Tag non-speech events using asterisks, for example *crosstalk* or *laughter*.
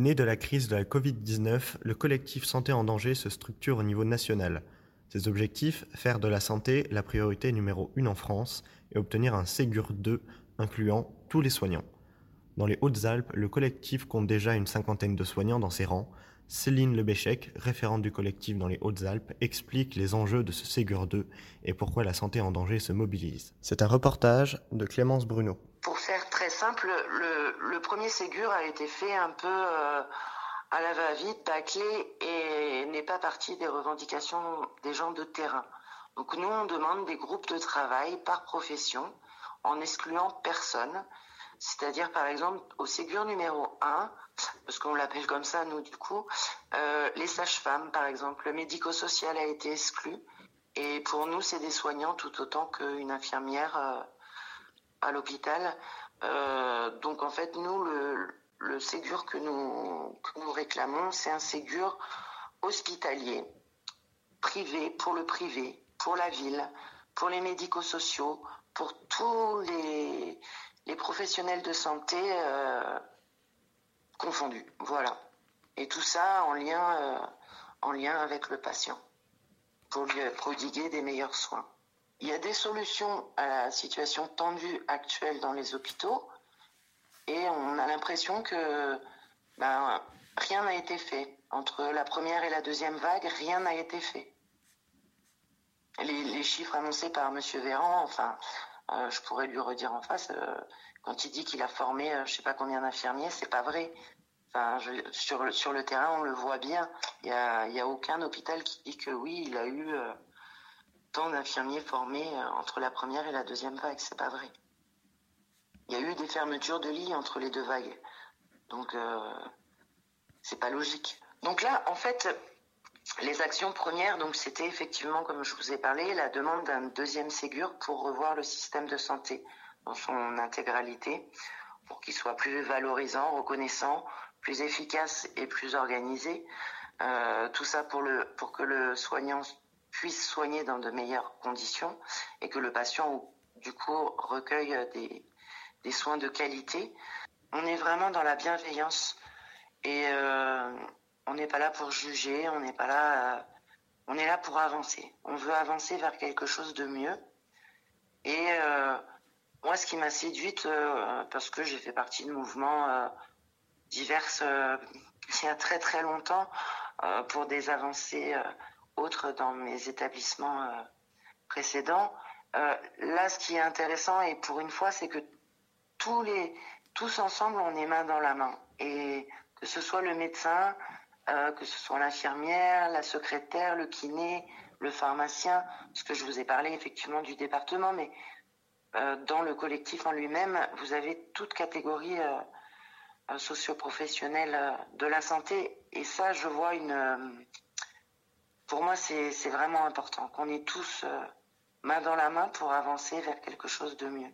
Né de la crise de la Covid-19, le collectif Santé en danger se structure au niveau national. Ses objectifs faire de la santé la priorité numéro une en France et obtenir un Ségur 2 incluant tous les soignants. Dans les Hautes-Alpes, le collectif compte déjà une cinquantaine de soignants dans ses rangs. Céline Lebéchec, référente du collectif dans les Hautes-Alpes, explique les enjeux de ce Ségur 2 et pourquoi la santé en danger se mobilise. C'est un reportage de Clémence Bruno. Pour faire très simple, le, le premier Ségur a été fait un peu euh, à la va-vite, bâclé et n'est pas parti des revendications des gens de terrain. Donc nous, on demande des groupes de travail par profession en excluant personne. C'est-à-dire, par exemple, au Ségur numéro 1, parce qu'on l'appelle comme ça, nous, du coup, euh, les sages-femmes, par exemple, le médico-social a été exclu. Et pour nous, c'est des soignants tout autant qu'une infirmière euh, à l'hôpital. Euh, donc, en fait, nous, le, le Ségur que nous, que nous réclamons, c'est un Ségur hospitalier, privé, pour le privé, pour la ville, pour les médico-sociaux, pour tous les, les professionnels de santé euh, confondus. Voilà. Et tout ça en lien, euh, en lien avec le patient, pour lui prodiguer des meilleurs soins. Il y a des solutions à la situation tendue actuelle dans les hôpitaux, et on a l'impression que ben, rien n'a été fait. Entre la première et la deuxième vague, rien n'a été fait. Les, les, chiffres annoncés par M. Véran, enfin, euh, je pourrais lui redire en face, euh, quand il dit qu'il a formé euh, je sais pas combien d'infirmiers, c'est pas vrai. Sur, le, terrain, on le voit bien. Il n'y a, y a aucun hôpital qui dit que oui, il a eu euh, tant d'infirmiers formés entre la première et la deuxième vague. C'est pas vrai. Il y a eu des fermetures de lits entre les deux vagues. Donc, c'est pas logique. Donc là, en fait, les actions premières, donc c'était effectivement, comme je vous ai parlé, la demande d'un deuxième Ségur pour revoir le système de santé dans son intégralité, pour qu'il soit plus valorisant, reconnaissant, plus efficace et plus organisé. Euh, tout ça pour, le, pour que le soignant puisse soigner dans de meilleures conditions et que le patient, du coup, recueille des, des soins de qualité. On est vraiment dans la bienveillance et euh, on n'est pas là pour juger, on n'est pas là, euh, on est là pour avancer. On veut avancer vers quelque chose de mieux. Et euh, moi, ce qui m'a séduite, euh, parce que j'ai fait partie de mouvements divers *laughs* il y a très très longtemps pour des avancées autres dans mes établissements précédents. là, ce qui est intéressant, et pour une fois, c'est que tous tous ensemble, on est main dans la main. Et que ce soit le médecin, euh, que ce soit l'infirmière, la secrétaire, le kiné, le pharmacien, parce que je vous ai parlé effectivement du département, mais euh, dans le collectif en lui-même, vous avez toute catégorie euh, socio-professionnelle de la santé. Et ça, je vois une... pour moi, c'est vraiment important qu'on ait tous main dans la main pour avancer vers quelque chose de mieux.